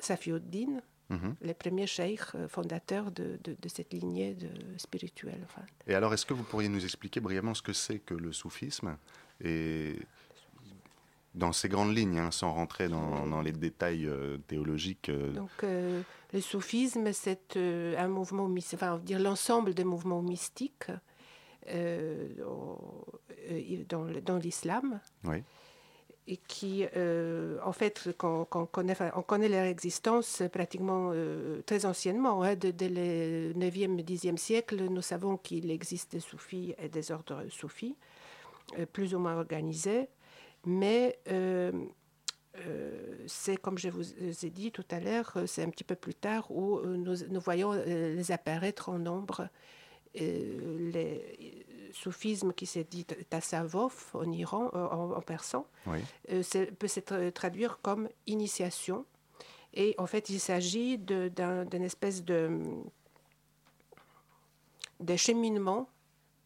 Safiuddin, mhm. le premier cheikh euh, fondateur de, de, cette lignée de spirituelle. Et alors, est-ce que vous pourriez nous expliquer brièvement ce que c'est que le soufisme et dans ces grandes lignes, hein, sans rentrer dans, dans les détails euh, théologiques. Euh Donc, le soufisme, c'est un mouvement, enfin, dire l'ensemble des mouvements mystiques dans, dans l'islam. Oui et qui, euh, en fait, qu'on connaît, on connaît leur existence pratiquement euh, très anciennement. Hein, dès le 9e, 10e siècle, nous savons qu'il existe des soufis et des ordres soufis, euh, plus ou moins organisés. Mais c'est, comme je vous ai dit tout à l'heure, c'est un petit peu plus tard où nous, voyons les apparaître en nombre. Soufisme qui s'est dit Tassavov en Iran, euh, en, persan, euh, peut se traduire comme initiation. Et en fait, il s'agit d'une espèce de, de cheminement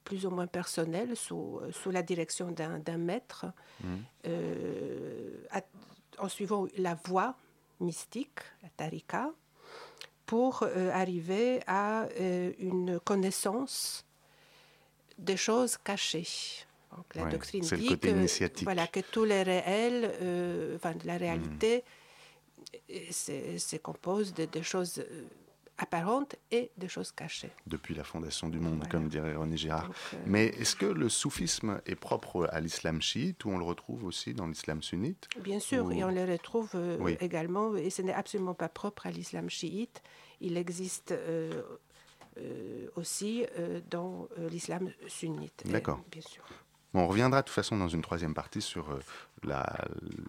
plus ou moins personnel sous, sous la direction d'un maître, mmh. euh, en suivant la voie mystique, la tarika, pour arriver à une connaissance des choses cachées. Donc, la doctrine dit que, voilà, que tous les réels, euh, enfin, la réalité, mm. se compose de, choses euh, apparentes et des choses cachées. Depuis la fondation du monde, comme dirait René Girard. Euh, Mais est-ce que le soufisme est propre à l'islam chiite ou on le retrouve aussi dans l'islam sunnite Bien sûr, et on le retrouve également, et ce n'est absolument pas propre à l'islam chiite. Il existe euh, aussi euh, dans euh, l'islam sunnite. D'accord. Bien sûr. on reviendra de toute façon dans une troisième partie sur la,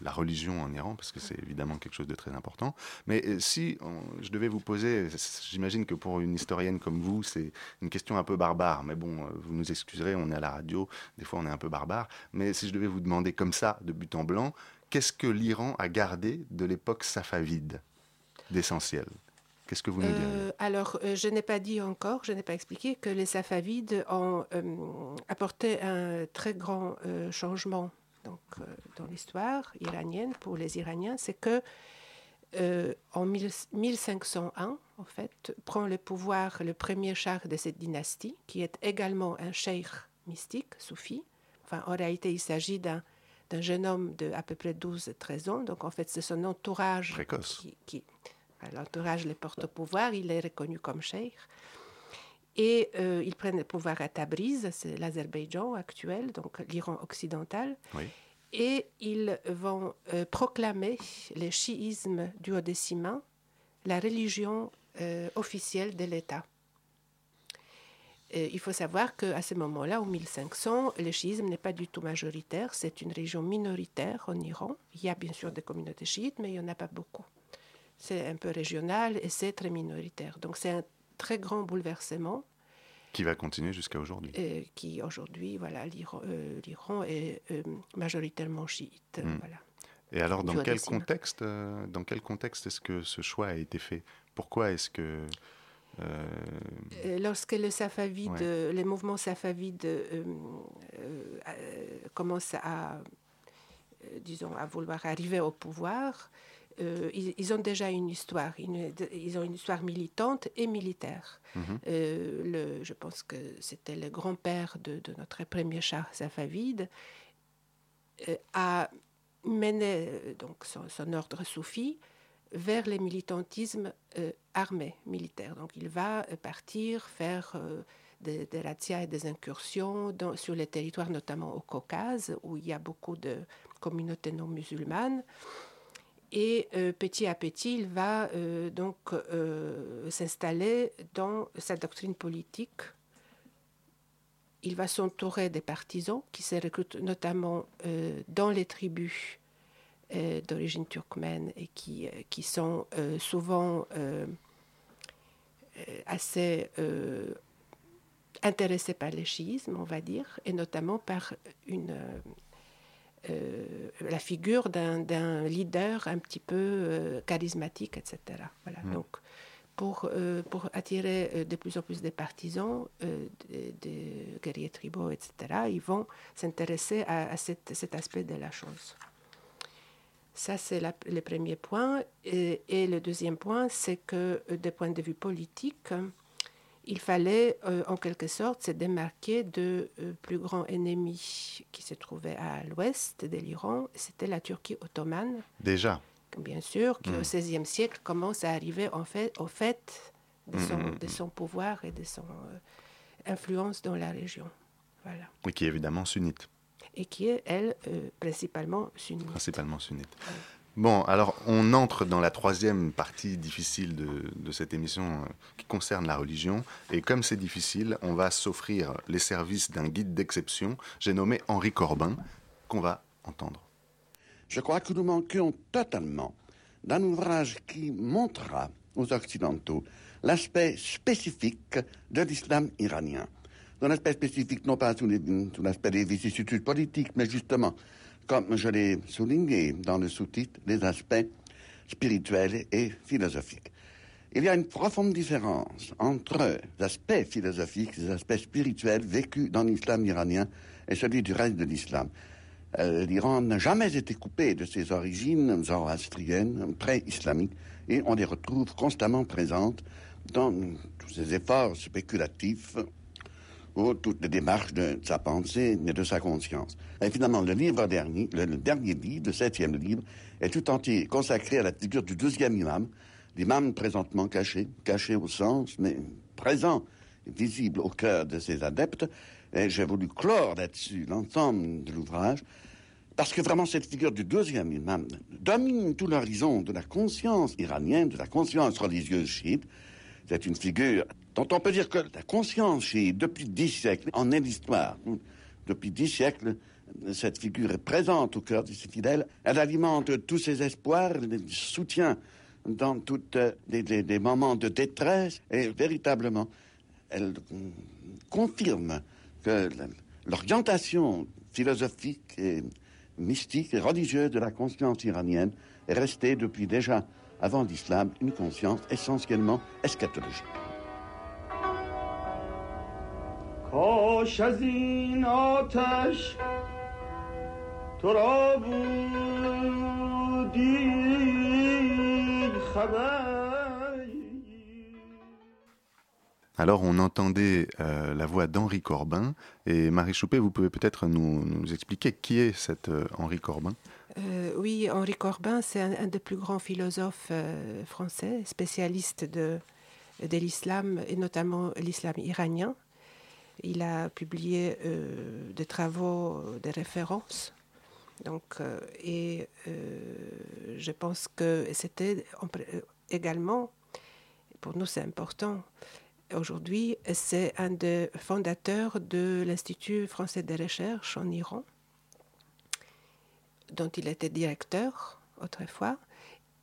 religion en Iran, parce que c'est évidemment quelque chose de très important. Mais si je devais vous poser, j'imagine que pour une historienne comme vous, c'est une question un peu barbare, mais bon, vous nous excuserez, on est à la radio, des fois on est un peu barbare, mais si je devais vous demander comme ça, de but en blanc, qu'est-ce que l'Iran a gardé de l'époque safavide d'essentiel? Qu'est-ce que vous nous direz euh, Alors, euh, je n'ai pas dit encore, je n'ai pas expliqué que les Safavides ont euh, apporté un très grand changement donc, dans l'histoire iranienne pour les Iraniens. C'est que en 1501, en fait, prend le pouvoir le premier char de cette dynastie, qui est également un cheikh mystique, soufi. Enfin, en réalité, il s'agit d'un d'un jeune homme de à peu près 12-13 ans. Donc, en fait, c'est son entourage qui, qui l'entourage le porte au pouvoir. Il est reconnu comme cheikh. Et euh, ils prennent le pouvoir à Tabriz, c'est l'Azerbaïdjan actuel, donc l'Iran occidental. Et ils vont euh, proclamer le chiisme du haut la religion euh, officielle de l'État. il faut savoir qu'à ce moment-là, en 1500, le chiisme n'est pas du tout majoritaire, c'est une région minoritaire en Iran. Il y a bien sûr des communautés chiites, mais il n'y en a pas beaucoup. C'est un peu régional et c'est très minoritaire. Donc c'est un très grand bouleversement. Qui va continuer jusqu'à aujourd'hui. Et qui aujourd'hui, voilà, l'Iran euh, est euh, majoritairement chiite. Hmm. Voilà. Et alors, dans quel, contexte, euh, dans quel contexte est-ce que ce choix a été fait? Pourquoi est-ce que... Lorsque le Safavide, les mouvements safavides commencent à, disons, à vouloir arriver au pouvoir, euh, ils, ont déjà une histoire. ils ont une histoire militante et militaire. Mhm. Euh, le, je pense que c'était le grand-père de, notre premier char safavide, euh, a mené donc son, ordre soufi vers le militantisme armé, militaire. Donc il va partir faire des, des razzias et des incursions sur les territoires, notamment au Caucase, où il y a beaucoup de communautés non musulmanes. Et euh, petit à petit, il va euh, donc euh, s'installer dans sa doctrine politique. Il va s'entourer des partisans qui se recrutent notamment dans les tribus d'origine turkmène et qui, qui sont souvent assez intéressés par le chiisme, on va dire, et notamment par une la figure d'un leader un petit peu euh, charismatique, etc. Voilà. Mm. Donc, pour, euh, pour attirer de plus en plus de partisans, des, guerriers tribaux, etc., ils vont s'intéresser à, cet aspect de la chose. Ça, c'est le premier point. Et, et, le deuxième point, c'est que, de point de vue politique, il fallait euh, en quelque sorte se démarquer de euh, plus grands ennemis qui se trouvaient à l'ouest de l'Iran, c'était la Turquie ottomane. Déjà. Bien sûr, qui au XVIe siècle commence à arriver en fait, au fait de hmm, son, hmm, de son pouvoir et de son euh, influence dans la région. Voilà. Et qui est évidemment sunnite. Et qui est, elle, principalement sunnite. Principalement sunnite. Bon, alors on entre dans la troisième partie difficile de, cette émission euh, qui concerne la religion. Et comme c'est difficile, on va s'offrir les services d'un guide d'exception. J'ai nommé Henri Corbin, qu'on va entendre. Je crois que nous manquions totalement d'un ouvrage qui montrera aux Occidentaux l'aspect spécifique de l'islam iranien. Un aspect spécifique non pas sous l'aspect des vicissitudes politiques, mais justement comme je l'ai souligné dans le sous-titre, les aspects spirituels et philosophiques. Il y a une profonde différence entre l'aspect philosophique les aspects spirituels vécus dans l'islam iranien et celui du reste de l'islam. Euh, L'Iran n'a jamais été coupé de ses origines zoroastriennes, pré-islamiques, et on les retrouve constamment présentes dans tous ses efforts spéculatifs toutes les démarches de sa pensée et de sa conscience. Et finalement, le livre dernier, le, dernier livre, le septième livre, est tout entier consacré à la figure du deuxième imam, l'imam présentement caché, caché au sens, mais présent, visible au cœur de ses adeptes. Et j'ai voulu clore là-dessus l'ensemble de l'ouvrage, parce que vraiment cette figure du deuxième imam domine tout l'horizon de la conscience iranienne, de la conscience religieuse chiite. C'est une figure on peut dire que la conscience depuis dix siècles, en est l'histoire. Depuis dix siècles, cette figure est présente au cœur de ses fidèles. Elle alimente tous ses espoirs, les soutient dans tous les, moments de détresse et véritablement, elle confirme que l'orientation philosophique mystique et religieuse de la conscience iranienne est restée depuis déjà avant l'islam une conscience essentiellement eschatologique. کاش از این آتش تو را بودی Alors on entendait euh, la voix d'Henri Corbin et Marie Choupé, vous pouvez peut-être nous, expliquer qui est cet euh, Henri Corbin euh, Oui, Henri Corbin, c'est un, des plus grands philosophes français, spécialiste de, de l'islam et notamment l'islam iranien. Il a publié des travaux, des références. Donc, et je pense que c'était également, pour nous c'est important, Aujourd'hui, c'est un des fondateurs de l'Institut français de recherche en Iran, dont il était directeur autrefois.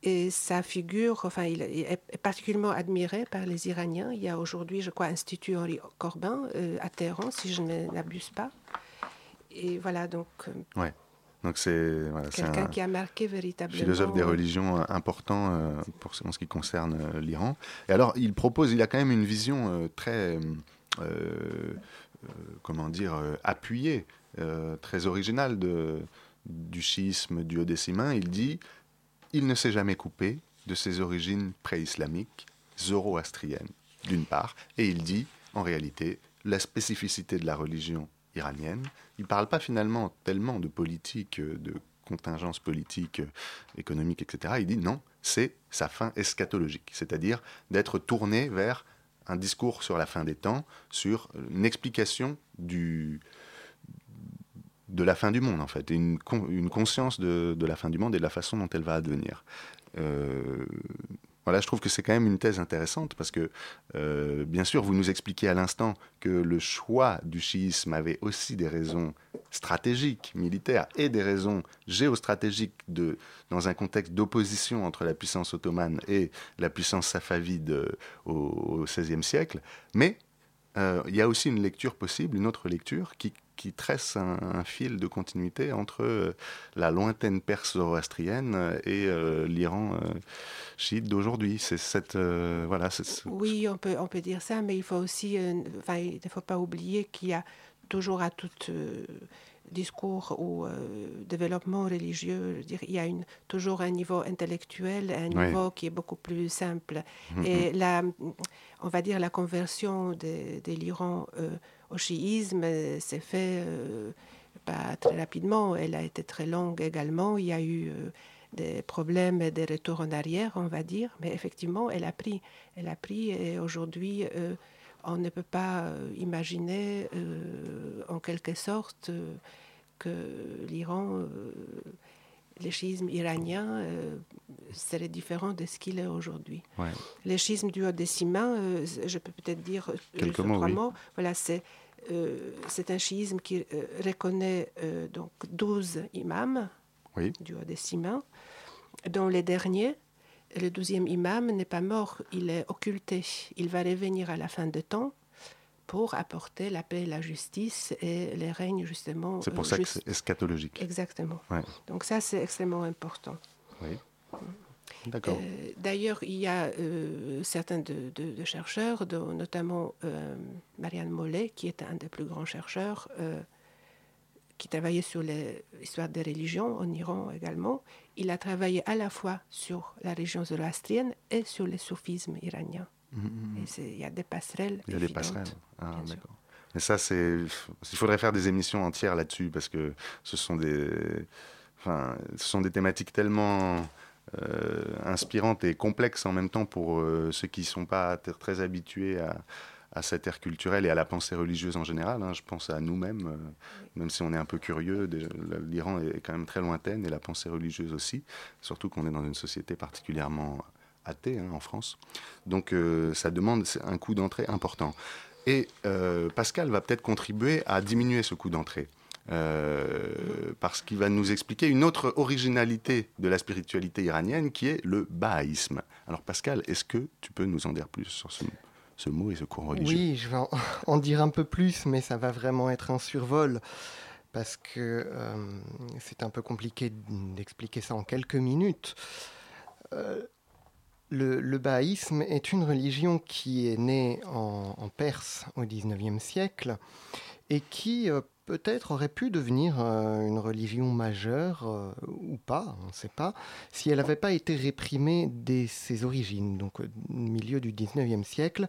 Et sa figure, enfin, il est particulièrement admiré par les Iraniens. Il y a aujourd'hui, je crois, Institut Henri Corbin euh, à Téhéran, si je ne m'abuse pas. Et voilà, donc. Euh, ouais. Donc c'est quelqu'un qui a marqué véritablement. Philosophe des religions euh, important euh, pour en ce qui concerne euh, l'Iran. Et alors il propose, il a quand même une vision très, comment dire, appuyée, très originale de, du schisme du haut Il dit, il ne s'est jamais coupé de ses origines pré-islamiques, zoroastriennes, d'une part, et il dit, en réalité, la spécificité de la religion iranienne. Il ne parle pas finalement tellement de politique, euh, de contingence politique, euh, économique, etc. Il dit non, c'est sa fin eschatologique, c'est-à-dire d'être tourné vers un discours sur la fin des temps, sur une explication du, de la fin du monde, en fait, une, une conscience de, de, la fin du monde et de la façon dont elle va advenir. Euh, voilà, je trouve que c'est quand même une thèse intéressante parce que, euh, bien sûr, vous nous expliquez à l'instant que le choix du chiisme avait aussi des raisons stratégiques, militaires, et des raisons géostratégiques de, dans un contexte d'opposition entre la puissance ottomane et la puissance safavide au XVIe siècle. Mais euh, il y a aussi une lecture possible, une autre lecture qui qui tresse un, fil de continuité entre euh, la lointaine Perse zoroastrienne et euh, l'Iran euh, chiite d'aujourd'hui. C'est cette voilà. Oui, on peut on peut dire ça, mais il faut aussi, enfin, il ne faut pas oublier qu'il y a toujours à tout discours ou développement religieux, dire, il y a une, toujours un niveau intellectuel, un niveau qui est beaucoup plus simple. Et la, on va dire la conversion de, de l'Iran au chiisme euh, s'est fait pas très rapidement. Elle a été très longue également. Il y a eu euh, des problèmes et des retours en arrière, on va dire. Mais effectivement, elle a pris. Elle a pris et aujourd'hui, on ne peut pas imaginer en quelque sorte que l'Iran le schisme iranien serait différent de ce qu'il est aujourd'hui. Le schisme du haut je peux peut-être dire Quelques trois mots. Voilà, c'est euh, c'est un schisme qui euh, reconnaît euh, donc 12 imams du haut des dont les derniers, le douzième imam n'est pas mort, il est occulté. Il va revenir à la fin des temps pour apporter la paix, la justice et les règnes justement. C'est pour ça que c'est eschatologique. Exactement. Donc ça, c'est extrêmement important. Oui. Mm. Euh, d'ailleurs, il y a euh, certains de, chercheurs, notamment euh, Marianne Mollet, qui est un des plus grands chercheurs, qui travaillait sur l'histoire des religions en Iran également. Il a travaillé à la fois sur la région zoroastrienne et sur le soufisme iranien. Mmh. il y a des passerelles. Il y a des passerelles. Ah, d'accord. Mais ça, c'est. Il faudrait faire des émissions entières là-dessus parce que ce sont des. Enfin, ce sont des thématiques tellement euh, inspirante et complexe en même temps pour euh, ceux qui ne sont pas très habitués à, à, cette ère culturelle et à la pensée religieuse en général. Hein. Je pense à nous-mêmes, euh, même si on est un peu curieux, l'Iran est quand même très lointaine et la pensée religieuse aussi, surtout qu'on est dans une société particulièrement athée hein, en France. Donc ça demande un coût d'entrée important. Et Pascal va peut-être contribuer à diminuer ce coût d'entrée. Euh, parce qu'il va nous expliquer une autre originalité de la spiritualité iranienne qui est le bahaïsme. Alors Pascal, est-ce que tu peux nous en dire plus sur ce, mot et ce courant religieux? Oui, je vais en, dire un peu plus, mais ça va vraiment être un survol parce que euh, c'est un peu compliqué d'expliquer ça en quelques minutes. Euh, le, bahaïsme est une religion qui est née en, Perse au XIXe siècle et qui peut-être aurait pu devenir une religion majeure ou pas, on ne sait pas, si elle n'avait pas été réprimée dès ses origines, donc au milieu du 19e siècle.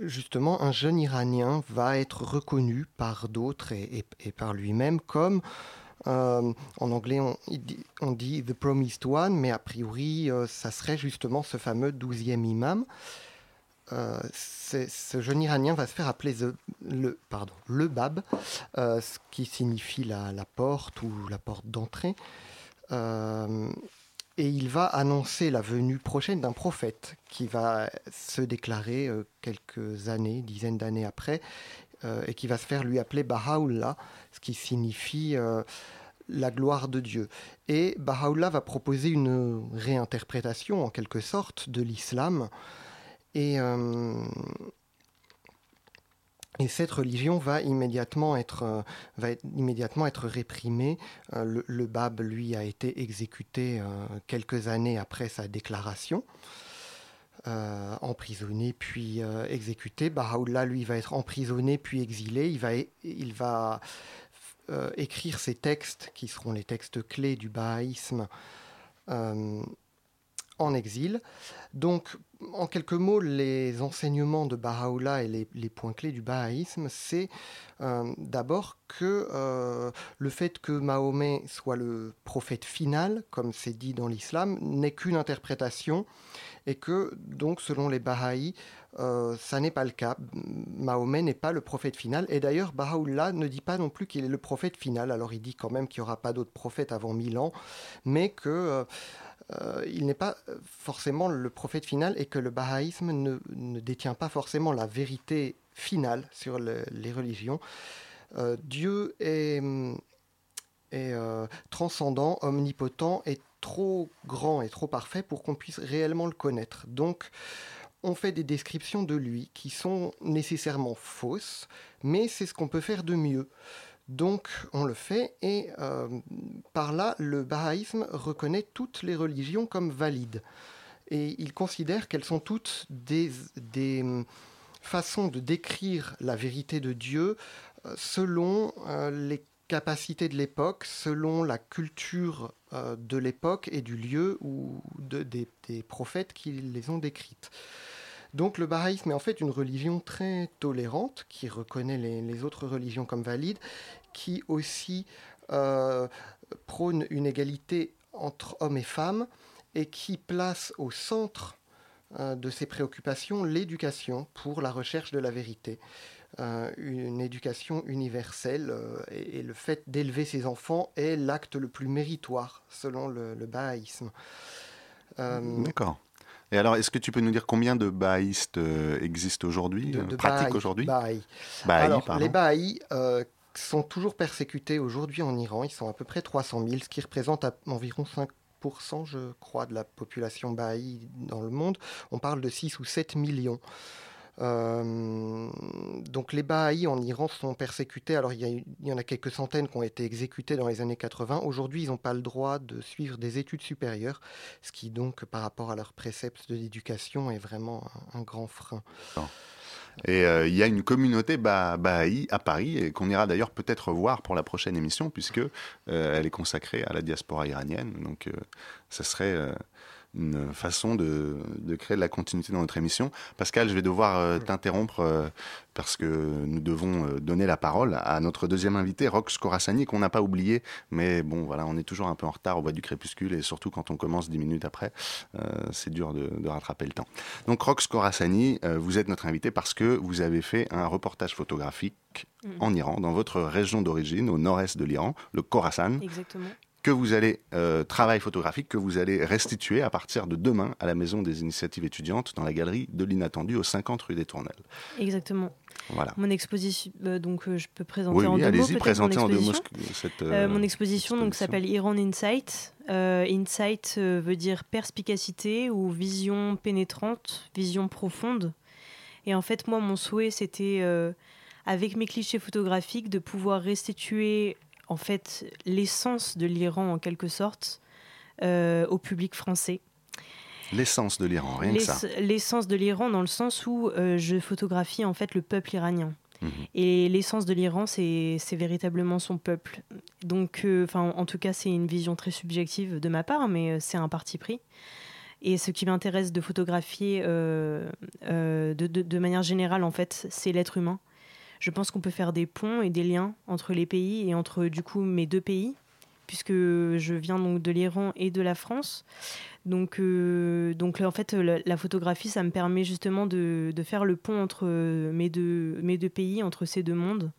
Justement, un jeune Iranien va être reconnu par d'autres et, par lui-même comme, euh, en anglais on, dit, The Promised One, mais a priori euh, ça serait justement ce fameux douzième imam. Euh, ce jeune Iranien va se faire appeler le, pardon, le Bab, ce qui signifie la, porte ou la porte d'entrée et il va annoncer la venue prochaine d'un prophète qui va se déclarer quelques années, dizaines d'années après, et qui va se faire lui appeler Baha'u'llah, ce qui signifie euh, la gloire de Dieu. Et Baha'u'llah va proposer une réinterprétation, en quelque sorte, de l'islam. Et et cette religion va immédiatement être, euh, réprimée. Euh, le, Bab, lui, a été exécuté euh, quelques années après sa déclaration, emprisonné puis exécuté. Baha'u'llah, lui, va être emprisonné puis exilé. Il va, va écrire ses textes, qui seront les textes clés du bahaïsme, en exil. Donc, en quelques mots, les enseignements de Baha'u'llah et les, points clés du bahaïsme, c'est euh, d'abord que euh, le fait que Mahomet soit le prophète final, comme c'est dit dans l'islam, n'est qu'une interprétation et que, donc, selon les Bahaïs, euh, ça n'est pas le cas. Mahomet n'est pas le prophète final. Et d'ailleurs, Baha'u'llah ne dit pas non plus qu'il est le prophète final. Alors, il dit quand même qu'il n'y aura pas d'autres prophètes avant mille ans, mais que euh, il n'est pas forcément le prophète final et que le bahaïsme ne, détient pas forcément la vérité finale sur les religions. Euh, Dieu est, euh, transcendant, omnipotent et trop grand et trop parfait pour qu'on puisse réellement le connaître. Donc, on fait des descriptions de lui qui sont nécessairement fausses, mais c'est ce qu'on peut faire de mieux. Donc on le fait et euh, par là le bahaïsme reconnaît toutes les religions comme valides et il considère qu'elles sont toutes des, hum, façons de décrire la vérité de Dieu euh, selon euh, les de l'époque, selon la culture de l'époque et du lieu ou des, prophètes qui les ont décrites. Donc le bahaïsme est en fait une religion très tolérante qui reconnaît les, autres religions comme valides, qui aussi euh, prône une égalité entre hommes et femmes et qui place au centre euh, de ses préoccupations l'éducation pour la recherche de la vérité. Euh, une éducation universelle et, le fait d'élever ses enfants est l'acte le plus méritoire selon le, le bahaïsme. D'accord. Et alors, est-ce que tu peux nous dire combien de bahaïstes euh, existent aujourd'hui, de, euh, pratiquent aujourd'hui les bahaïs euh, sont toujours persécutés aujourd'hui en Iran. Ils sont à peu près 300 000, ce qui représente environ 5%, je crois, de la population bahaï dans le monde. On parle de 6 ou 7 millions. Euh, donc les Bahaïs en Iran sont persécutés. Alors il y, en a quelques centaines qui ont été exécutés dans les années 80. Aujourd'hui, ils n'ont pas le droit de suivre des études supérieures, ce qui donc par rapport à leurs préceptes de l'éducation est vraiment un, grand frein. Et euh, il y a une communauté Baha'i à Paris, et qu'on ira d'ailleurs peut-être voir pour la prochaine émission, puisque euh, elle est consacrée à la diaspora iranienne. Donc, ça serait une façon de, créer de la continuité dans notre émission. Pascal, je vais devoir euh, t'interrompre euh, parce que nous devons euh, donner la parole à notre deuxième invité, Rox Corassani, qu'on n'a pas oublié, mais bon, voilà, on est toujours un peu en retard au bois du crépuscule et surtout quand on commence dix minutes après, c'est dur de, rattraper le temps. Donc, Rox Corassani, vous êtes notre invité parce que vous avez fait un reportage photographique mm. en Iran, dans votre région d'origine, au nord-est de l'Iran, le Khorasan. Exactement que vous allez, euh, travail photographique que vous allez restituer à partir de demain à la Maison des Initiatives étudiantes dans la galerie de l'Inattendu au 50 rue des Tournelles. Exactement. Voilà. Mon exposition, euh, donc euh, je peux présenter en deux mots. allez-y, présentez en deux mots cette. mon exposition donc s'appelle Iran Insight. insight veut dire perspicacité ou vision pénétrante, vision profonde. Et en fait, moi, mon souhait, c'était avec mes clichés photographiques de pouvoir restituer en fait l'essence de l'Iran en quelque sorte euh, au public français. L'essence de l'Iran, rien que ça. L'essence de l'Iran dans le sens où euh, je photographie en fait le peuple iranien. Mhm. Et l'essence de l'Iran, c'est véritablement son peuple. Donc, euh, enfin, en tout cas, c'est une vision très subjective de ma part, mais c'est un parti pris. Et ce qui m'intéresse de photographier de, de, manière générale, en fait, c'est l'être humain. Je pense qu'on peut faire des ponts et des liens entre les pays et entre, du coup, mes deux pays, puisque je viens donc de l'Iran et de la France. Donc, euh, donc en fait, la, photographie, ça me permet justement de, faire le pont entre mes deux, mes deux pays, entre ces deux mondes,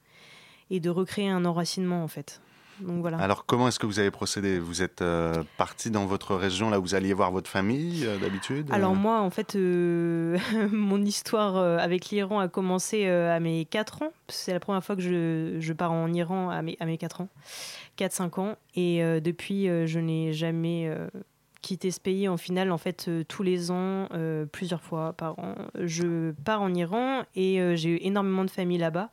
et de recréer un enracinement en fait. Donc, voilà. Alors comment est-ce que vous avez procédé? Vous êtes euh, parti dans votre région là où vous alliez voir votre famille euh, d'habitude Alors moi en fait mon histoire avec l'Iran a commencé à mes 4 ans. C'est la première fois que je, je, pars en Iran à mes, à mes 4 ans, 4-5 ans. Et depuis je n'ai jamais quitter ce pays en finale en fait euh, tous les ans, euh, plusieurs fois par an. Je pars en Iran et euh, j'ai eu énormément de familles là-bas.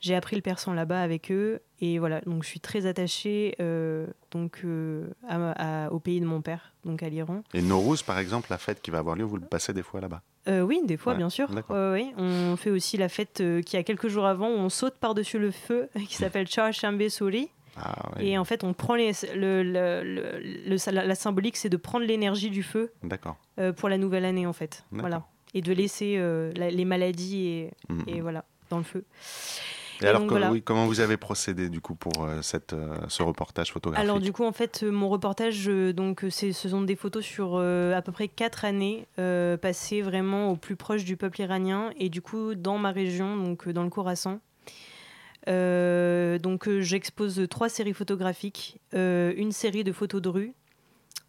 J'ai appris le persan là-bas avec eux et voilà donc je suis très attachée donc au pays de mon père donc à l'Iran. Et Nowruz par exemple la fête qui va avoir lieu vous le passez des fois là-bas? oui, des fois, bien sûr. oui. On fait aussi la fête qui a quelques jours avant où on saute par-dessus le feu, qui s'appelle Char Shambe Sori. Ah, et en fait, on prend les, le, le, la, symbolique, c'est de prendre l'énergie du feu euh, pour la nouvelle année, en fait. Voilà. Et de laisser euh, les maladies et, mm, et, voilà, dans le feu. Et, alors, oui, comment vous avez procédé du coup pour euh, cette, ce reportage photographique? Alors du coup, en fait, mon reportage, donc, ce sont des photos sur à peu près quatre années passées vraiment au plus proche du peuple iranien et du coup dans ma région, donc dans le Khorasan. Euh, donc euh, j'expose trois séries photographiques, euh, une série de photos de rue,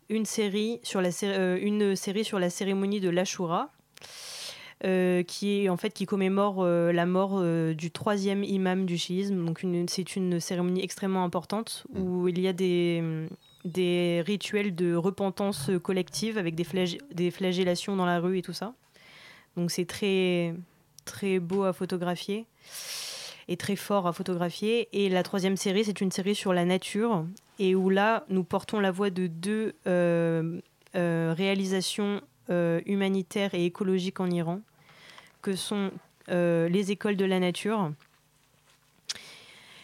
une série sur la, une série sur la cérémonie de l'Ashura, qui est en fait qui commémore la mort du troisième imam du chiisme. Donc c'est une cérémonie extrêmement importante où il y a des, des rituels de repentance collective avec des, des flagellations dans la rue et tout ça. Donc c'est très très beau à photographier est très fort à photographier. Et la troisième série, c'est une série sur la nature, et où là, nous portons la voix de deux euh, euh, réalisations euh, humanitaires et écologiques en Iran, que sont les écoles de la nature,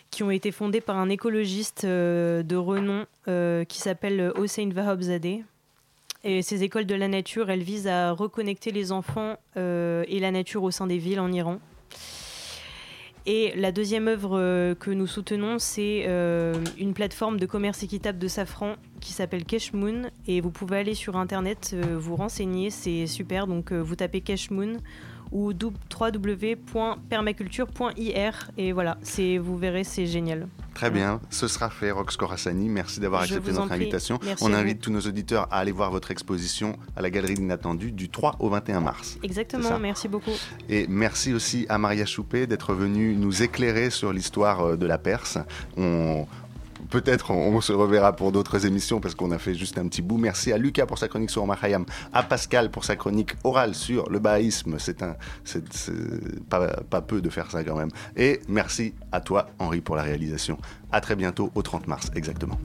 qui ont été fondées par un écologiste de renom qui s'appelle Hossein Vahabzadeh. Et ces écoles de la nature, elles visent à reconnecter les enfants et la nature au sein des villes en Iran. Et la deuxième œuvre euh, que nous soutenons, c'est euh, une plateforme de commerce équitable de safran qui s'appelle Cashmoon. Et vous pouvez aller sur Internet, euh, vous renseigner, c'est super. Donc vous tapez Cashmoon ou www.permaculture.ir. Et voilà, vous verrez, c'est génial. Très bien, ce sera fait, Rox Corassani. Merci d'avoir accepté notre invitation. On invite tous nos auditeurs à aller voir votre exposition à la Galerie d'Inattendu du 3 au 21 mars. Exactement, merci beaucoup. Et merci aussi à Maria Choupé d'être venue nous éclairer sur l'histoire euh, de la Perse. On, peut-être on, se reverra pour d'autres émissions parce qu'on a fait juste un petit bout. Merci à Lucas pour sa chronique sur Omar à Pascal pour sa chronique orale sur le baïsme. C'est un, c'est pas, pas peu de faire ça quand même. Et merci à toi, Henri, pour la réalisation. À très bientôt, au 30 mars, exactement.